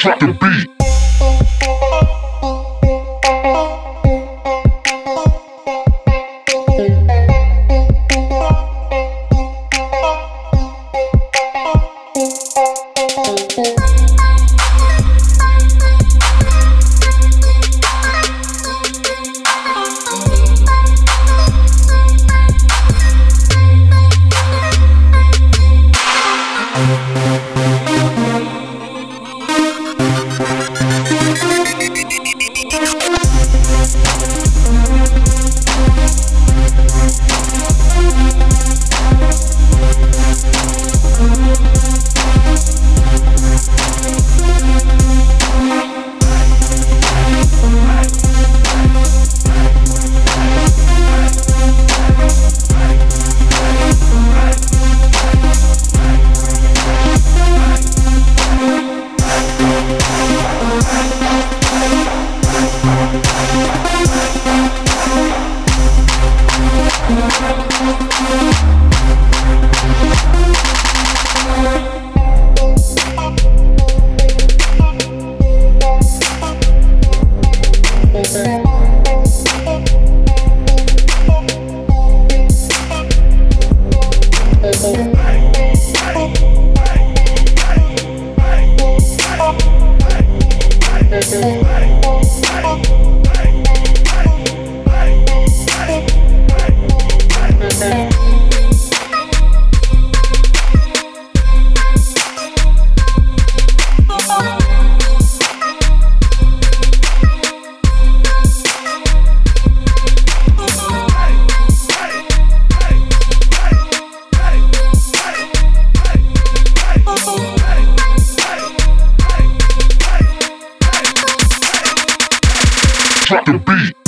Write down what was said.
Drop the beat. Thank drop the beat.